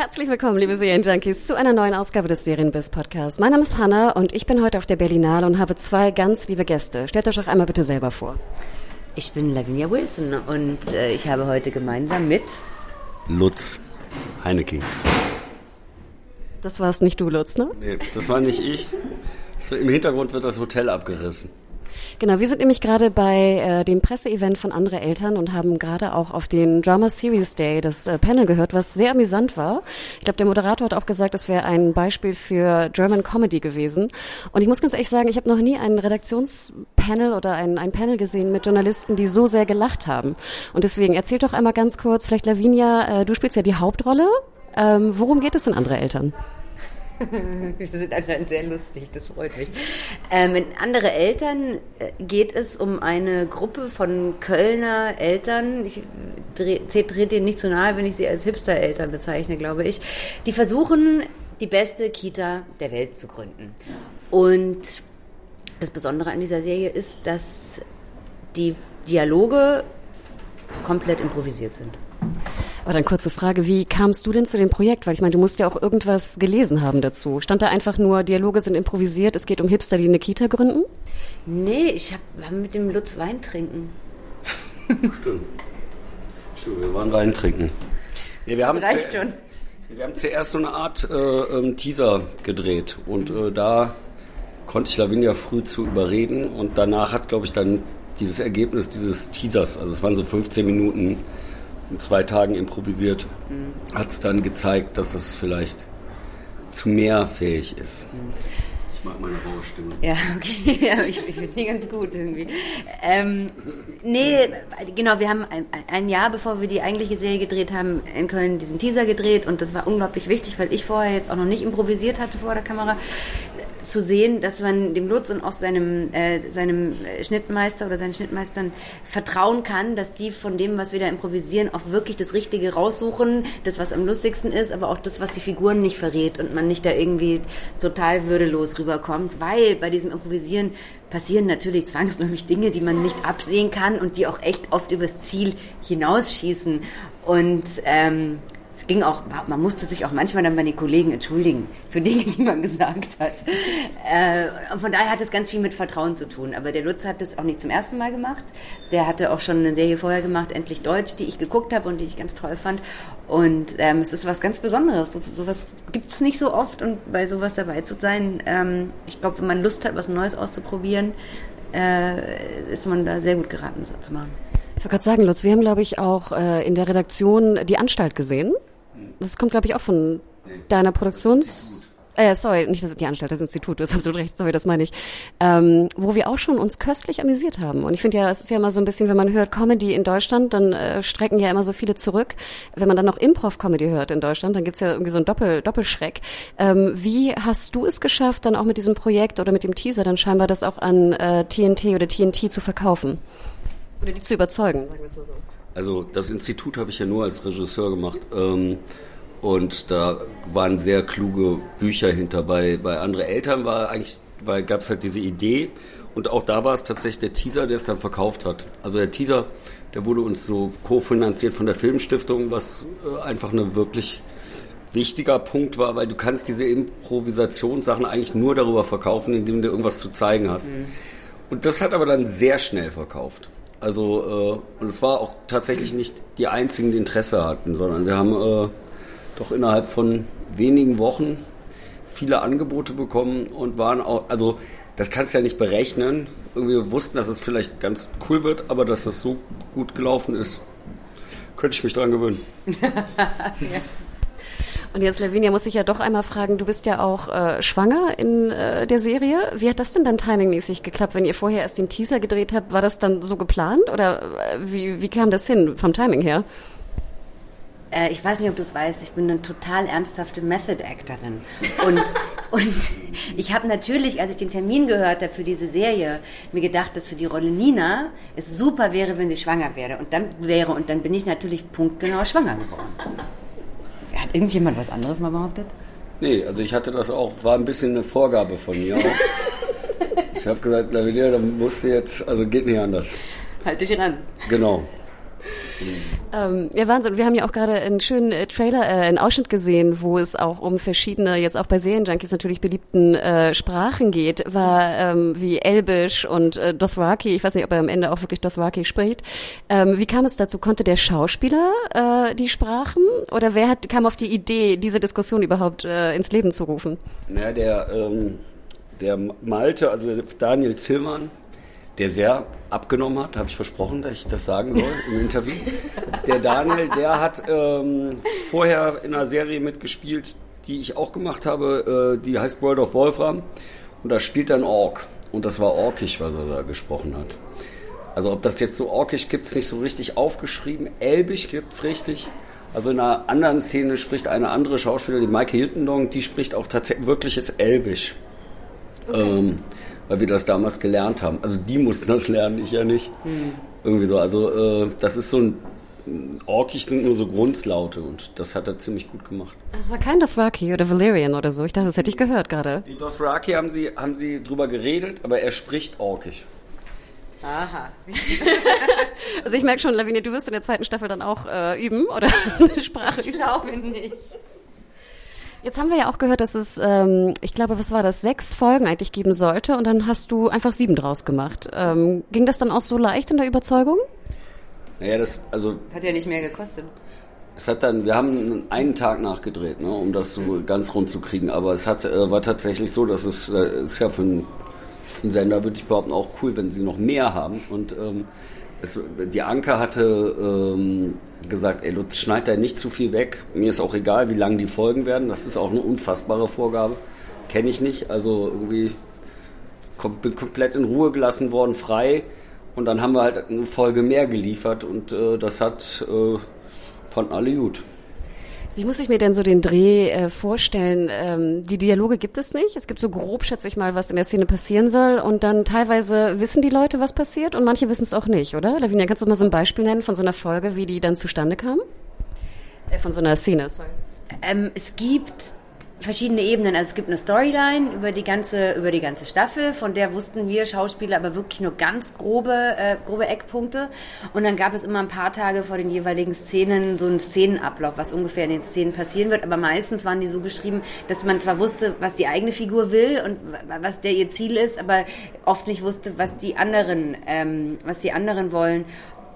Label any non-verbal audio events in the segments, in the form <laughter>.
Herzlich willkommen, liebe Serienjunkies, zu einer neuen Ausgabe des Serienbiz Podcasts. Mein Name ist Hanna und ich bin heute auf der Berlinale und habe zwei ganz liebe Gäste. Stellt euch doch einmal bitte selber vor. Ich bin Lavinia Wilson und äh, ich habe heute gemeinsam mit Lutz Heinecke. Das warst nicht du, Lutz, ne? Nee, das war nicht ich. So, Im Hintergrund wird das Hotel abgerissen. Genau, wir sind nämlich gerade bei äh, dem Presseevent von andere Eltern und haben gerade auch auf den Drama Series Day das äh, Panel gehört, was sehr amüsant war. Ich glaube, der Moderator hat auch gesagt, es wäre ein Beispiel für German Comedy gewesen. Und ich muss ganz ehrlich sagen, ich habe noch nie ein Redaktionspanel oder ein, ein Panel gesehen mit Journalisten, die so sehr gelacht haben. Und deswegen erzähl doch einmal ganz kurz, vielleicht Lavinia, äh, du spielst ja die Hauptrolle. Ähm, worum geht es in andere Eltern? <laughs> Wir sind anscheinend sehr lustig, das freut mich. Ähm, in andere Eltern äh, geht es um eine Gruppe von Kölner Eltern. Ich trete denen nicht zu nahe, wenn ich sie als Hipster-Eltern bezeichne, glaube ich. Die versuchen, die beste Kita der Welt zu gründen. Und das Besondere an dieser Serie ist, dass die Dialoge komplett improvisiert sind. Aber dann kurze Frage, wie kamst du denn zu dem Projekt? Weil ich meine, du musst ja auch irgendwas gelesen haben dazu. Stand da einfach nur, Dialoge sind improvisiert, es geht um Hipster, die eine Kita gründen? Nee, ich hab, wir haben mit dem Lutz Wein trinken. Stimmt. Stimmt, wir waren Wein trinken. Nee, wir Das haben reicht schon. Wir haben zuerst so eine Art äh, ähm, Teaser gedreht und äh, da konnte ich Lavinia früh zu überreden und danach hat, glaube ich, dann dieses Ergebnis dieses Teasers, also es waren so 15 Minuten in zwei Tagen improvisiert, hat es dann gezeigt, dass es vielleicht zu mehr fähig ist. Ich mag meine raue Stimme. Ja, okay, <laughs> ja, ich, ich finde die ganz gut irgendwie. Ähm, nee, genau, wir haben ein, ein Jahr, bevor wir die eigentliche Serie gedreht haben, in Köln diesen Teaser gedreht und das war unglaublich wichtig, weil ich vorher jetzt auch noch nicht improvisiert hatte vor der Kamera, zu sehen, dass man dem Lutz und auch seinem, äh, seinem Schnittmeister oder seinen Schnittmeistern vertrauen kann, dass die von dem, was wir da improvisieren, auch wirklich das Richtige raussuchen, das, was am lustigsten ist, aber auch das, was die Figuren nicht verrät und man nicht da irgendwie total würdelos rüberkommt, weil bei diesem Improvisieren passieren natürlich zwangsläufig Dinge, die man nicht absehen kann und die auch echt oft übers Ziel hinausschießen. Und ähm, ging auch, man musste sich auch manchmal dann bei den Kollegen entschuldigen für Dinge, die man gesagt hat. Äh, und von daher hat es ganz viel mit Vertrauen zu tun. Aber der Lutz hat das auch nicht zum ersten Mal gemacht. Der hatte auch schon eine Serie vorher gemacht, Endlich Deutsch, die ich geguckt habe und die ich ganz toll fand. Und ähm, es ist was ganz Besonderes. So, sowas gibt es nicht so oft und bei sowas dabei zu sein, ähm, ich glaube, wenn man Lust hat, was Neues auszuprobieren, äh, ist man da sehr gut geraten, das zu machen. Ich wollte gerade sagen, Lutz, wir haben, glaube ich, auch äh, in der Redaktion die Anstalt gesehen. Das kommt, glaube ich, auch von deiner Produktions... Äh, sorry, nicht das, die Anstalt, das Institut, du hast <laughs> absolut recht, sorry, das meine ich. Ähm, wo wir auch schon uns köstlich amüsiert haben. Und ich finde ja, es ist ja immer so ein bisschen, wenn man hört Comedy in Deutschland, dann äh, strecken ja immer so viele zurück. Wenn man dann noch Improv-Comedy hört in Deutschland, dann gibt's ja irgendwie so einen Doppel, Doppelschreck. Ähm, wie hast du es geschafft, dann auch mit diesem Projekt oder mit dem Teaser dann scheinbar das auch an äh, TNT oder TNT zu verkaufen? Oder die zu überzeugen, sagen wir es mal so. Also das Institut habe ich ja nur als Regisseur gemacht. Ähm, und da waren sehr kluge Bücher hinter. Bei, bei andere Eltern war eigentlich, weil gab es halt diese Idee. Und auch da war es tatsächlich der Teaser, der es dann verkauft hat. Also der Teaser, der wurde uns so kofinanziert von der Filmstiftung, was äh, einfach eine wirklich wichtiger Punkt war, weil du kannst diese Improvisationssachen eigentlich nur darüber verkaufen, indem du irgendwas zu zeigen hast. Und das hat aber dann sehr schnell verkauft. Also, äh, und es war auch tatsächlich nicht die einzigen, die Interesse hatten, sondern wir haben äh, doch innerhalb von wenigen Wochen viele Angebote bekommen und waren auch, also das kannst du ja nicht berechnen. Irgendwie wir wussten, dass es vielleicht ganz cool wird, aber dass das so gut gelaufen ist, könnte ich mich dran gewöhnen. <laughs> <laughs> Und jetzt, Lavinia, muss ich ja doch einmal fragen, du bist ja auch äh, schwanger in äh, der Serie. Wie hat das denn dann timingmäßig geklappt? Wenn ihr vorher erst den Teaser gedreht habt, war das dann so geplant? Oder äh, wie, wie kam das hin vom Timing her? Äh, ich weiß nicht, ob du es weißt, ich bin eine total ernsthafte Method-Actorin. Und, <laughs> und ich habe natürlich, als ich den Termin gehört habe für diese Serie, mir gedacht, dass für die Rolle Nina es super wäre, wenn sie schwanger wäre. Und dann wäre, und dann bin ich natürlich punktgenau schwanger geworden. Hat irgendjemand was anderes mal behauptet? Nee, also ich hatte das auch, war ein bisschen eine Vorgabe von mir auch. <laughs> Ich habe gesagt, Lavinia, da musst du jetzt, also geht nicht anders. Halt dich ran. Genau. Ähm, ja, Wahnsinn. Wir haben ja auch gerade einen schönen äh, Trailer, äh, einen Ausschnitt gesehen, wo es auch um verschiedene, jetzt auch bei Serienjunkies natürlich beliebten äh, Sprachen geht, war ähm, wie Elbisch und äh, Dothraki. Ich weiß nicht, ob er am Ende auch wirklich Dothraki spricht. Ähm, wie kam es dazu? Konnte der Schauspieler äh, die Sprachen oder wer hat, kam auf die Idee, diese Diskussion überhaupt äh, ins Leben zu rufen? Naja, der, ähm, der Malte, also Daniel Zillmann, der sehr abgenommen hat, habe ich versprochen, dass ich das sagen soll im Interview. Der Daniel, der hat ähm, vorher in einer Serie mitgespielt, die ich auch gemacht habe, äh, die heißt World of Wolfram. Und da spielt er ein Ork. Und das war orkisch, was er da gesprochen hat. Also ob das jetzt so orkisch gibt es nicht so richtig aufgeschrieben. Elbisch gibt es richtig. Also in einer anderen Szene spricht eine andere Schauspielerin, die Maike Hiltendong, die spricht auch tatsächlich wirkliches Elbisch. Okay. Ähm, weil wir das damals gelernt haben. Also die mussten das lernen, ich ja nicht. Mhm. Irgendwie so. Also äh, das ist so ein Orkisch sind nur so Grundlaute und das hat er ziemlich gut gemacht. Das war kein Dothraki oder Valerian oder so. Ich dachte, das hätte ich gehört gerade. Die Dothraki haben sie, haben sie drüber geredet, aber er spricht Orkisch. Aha. <laughs> also ich merke schon, Lavinia, du wirst in der zweiten Staffel dann auch äh, üben oder <laughs> Sprache üben. Ich glaube nicht. Jetzt haben wir ja auch gehört, dass es, ähm, ich glaube, was war das, sechs Folgen eigentlich geben sollte und dann hast du einfach sieben draus gemacht. Ähm, ging das dann auch so leicht in der Überzeugung? Naja, das, also. Hat ja nicht mehr gekostet. Es hat dann, wir haben einen Tag nachgedreht, ne, um das so ganz rund zu kriegen. Aber es hat, äh, war tatsächlich so, dass es äh, ist ja für einen, einen Sender, würde ich behaupten, auch cool, wenn sie noch mehr haben. Und ähm, es, die Anke hatte ähm, gesagt, ey, du schneid da nicht zu viel weg. Mir ist auch egal, wie lang die Folgen werden. Das ist auch eine unfassbare Vorgabe. Kenne ich nicht. Also irgendwie kom bin komplett in Ruhe gelassen worden, frei. Und dann haben wir halt eine Folge mehr geliefert und äh, das hat äh, fanden alle gut. Wie muss ich mir denn so den Dreh äh, vorstellen? Ähm, die Dialoge gibt es nicht. Es gibt so grob, schätze ich mal, was in der Szene passieren soll. Und dann teilweise wissen die Leute, was passiert und manche wissen es auch nicht, oder? Lavinia, kannst du mal so ein Beispiel nennen von so einer Folge, wie die dann zustande kam? Äh, von so einer Szene, sorry. Ähm, es gibt verschiedene Ebenen. Also es gibt eine Storyline über die ganze über die ganze Staffel, von der wussten wir Schauspieler aber wirklich nur ganz grobe äh, grobe Eckpunkte. Und dann gab es immer ein paar Tage vor den jeweiligen Szenen so einen Szenenablauf, was ungefähr in den Szenen passieren wird. Aber meistens waren die so geschrieben, dass man zwar wusste, was die eigene Figur will und was der ihr Ziel ist, aber oft nicht wusste, was die anderen ähm, was die anderen wollen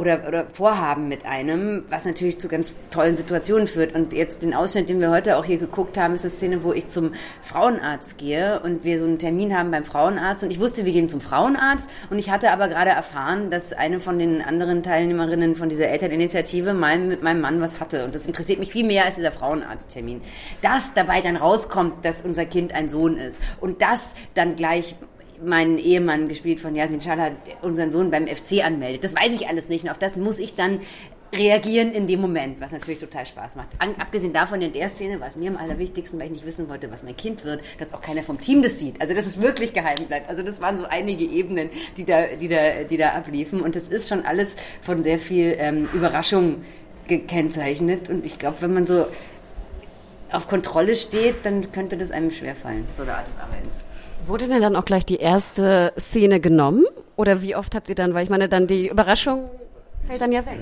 oder, oder Vorhaben mit einem, was natürlich zu ganz tollen Situationen führt. Und jetzt den Ausschnitt, den wir heute auch hier geguckt haben, ist eine Szene, wo ich zum Frauenarzt gehe und wir so einen Termin haben beim Frauenarzt. Und ich wusste, wir gehen zum Frauenarzt. Und ich hatte aber gerade erfahren, dass eine von den anderen Teilnehmerinnen von dieser Elterninitiative mal mit meinem Mann was hatte. Und das interessiert mich viel mehr als dieser Frauenarzttermin. Dass dabei dann rauskommt, dass unser Kind ein Sohn ist. Und das dann gleich meinen Ehemann gespielt von Yasin Schala unseren Sohn beim FC anmeldet. Das weiß ich alles nicht und auf das muss ich dann reagieren in dem Moment, was natürlich total Spaß macht. An, abgesehen davon in der Szene war es mir am allerwichtigsten, weil ich nicht wissen wollte, was mein Kind wird, dass auch keiner vom Team das sieht. Also dass es wirklich geheim bleibt. Also das waren so einige Ebenen, die da, die da, die da abliefen und das ist schon alles von sehr viel ähm, Überraschung gekennzeichnet und ich glaube, wenn man so auf Kontrolle steht, dann könnte das einem schwerfallen, so der Art des Arbeitens. Wurde denn dann auch gleich die erste Szene genommen? Oder wie oft habt ihr dann, weil ich meine, dann die Überraschung fällt dann ja weg.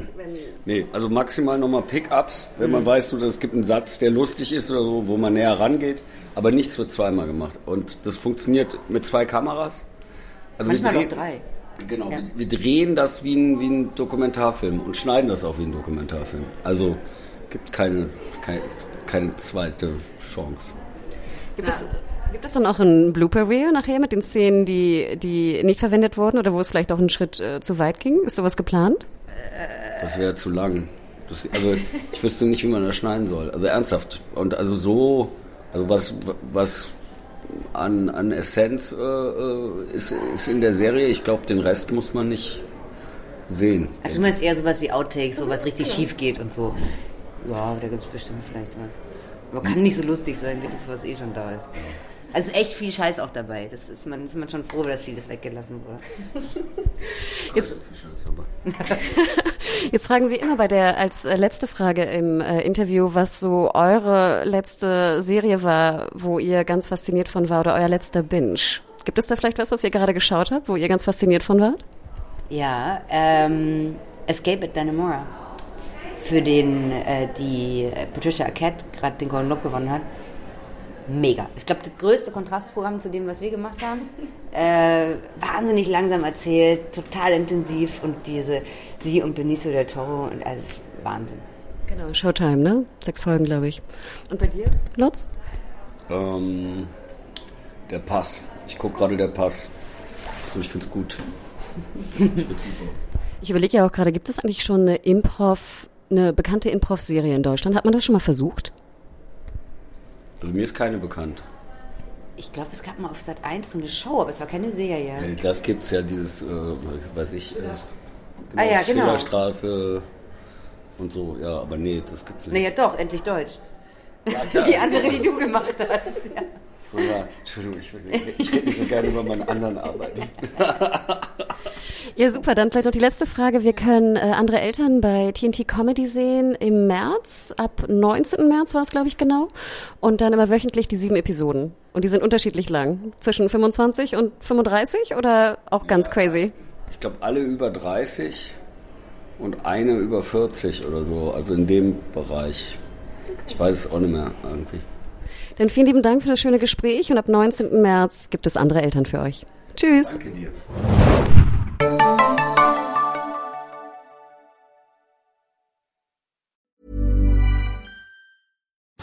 nee, also maximal nochmal Pickups, wenn mhm. man weiß, so, dass es gibt einen Satz, der lustig ist oder so, wo man näher rangeht. Aber nichts wird zweimal gemacht. Und das funktioniert mit zwei Kameras. Also Manchmal wir drehen, auch drei. Genau, ja. wir, wir, drehen das wie ein, wie ein Dokumentarfilm und schneiden das auch wie ein Dokumentarfilm. Also gibt keine, keine, keine zweite Chance. Gibt es Gibt es dann auch ein Blooper-Reel nachher mit den Szenen, die, die nicht verwendet wurden oder wo es vielleicht auch einen Schritt äh, zu weit ging? Ist sowas geplant? Das wäre zu lang. Das, also ich wüsste nicht, wie man das schneiden soll. Also ernsthaft. Und also so, also was, was an, an Essenz äh, äh ist, ist in der Serie. Ich glaube, den Rest muss man nicht sehen. Also du meinst eher sowas wie Outtakes, wo was richtig schief geht und so. Ja, da gibt es bestimmt vielleicht was. Aber kann nicht so lustig sein, wie das, was eh schon da ist. Also echt viel Scheiß auch dabei. Das ist man, ist man schon froh, dass vieles weggelassen wurde. <laughs> Jetzt, <laughs> Jetzt fragen wir immer bei der als äh, letzte Frage im äh, Interview, was so eure letzte Serie war, wo ihr ganz fasziniert von war oder euer letzter Binge. Gibt es da vielleicht was, was ihr gerade geschaut habt, wo ihr ganz fasziniert von wart? Ja, ähm, Escape at Dannemora. Für den äh, die Patricia Arquette gerade den Golden Globe gewonnen hat mega. Ich glaube, das größte Kontrastprogramm zu dem, was wir gemacht haben. Äh, wahnsinnig langsam erzählt, total intensiv und diese, sie und Benicio del Toro, und also es ist Wahnsinn. Genau, Showtime, ne? Sechs Folgen, glaube ich. Und bei dir, Lutz? Ähm, der Pass. Ich gucke gerade der Pass. Und ich finde es gut. Ich, ich überlege ja auch gerade, gibt es eigentlich schon eine Improv, eine bekannte Improv-Serie in Deutschland? Hat man das schon mal versucht? Also mir ist keine bekannt. Ich glaube, es gab mal auf Sat 1 so eine Show, aber es war keine Serie. Das gibt es ja, dieses, äh, weiß ich, äh, genau, ah, ja, genau. Schillerstraße und so, ja, aber nee, das gibt's nicht. Naja, doch, endlich Deutsch. Ja, <laughs> die andere, die du gemacht hast. Ja. So, ja, Entschuldigung, ich, ich rede nicht so gerne über meine anderen Arbeiten. <laughs> Ja, super. Dann vielleicht noch die letzte Frage. Wir können äh, andere Eltern bei TNT Comedy sehen im März. Ab 19. März war es, glaube ich, genau. Und dann immer wöchentlich die sieben Episoden. Und die sind unterschiedlich lang. Zwischen 25 und 35 oder auch ganz ja, crazy? Ich glaube, alle über 30 und eine über 40 oder so. Also in dem Bereich. Ich weiß es auch nicht mehr irgendwie. Dann vielen lieben Dank für das schöne Gespräch und ab 19. März gibt es andere Eltern für euch. Tschüss. Danke dir.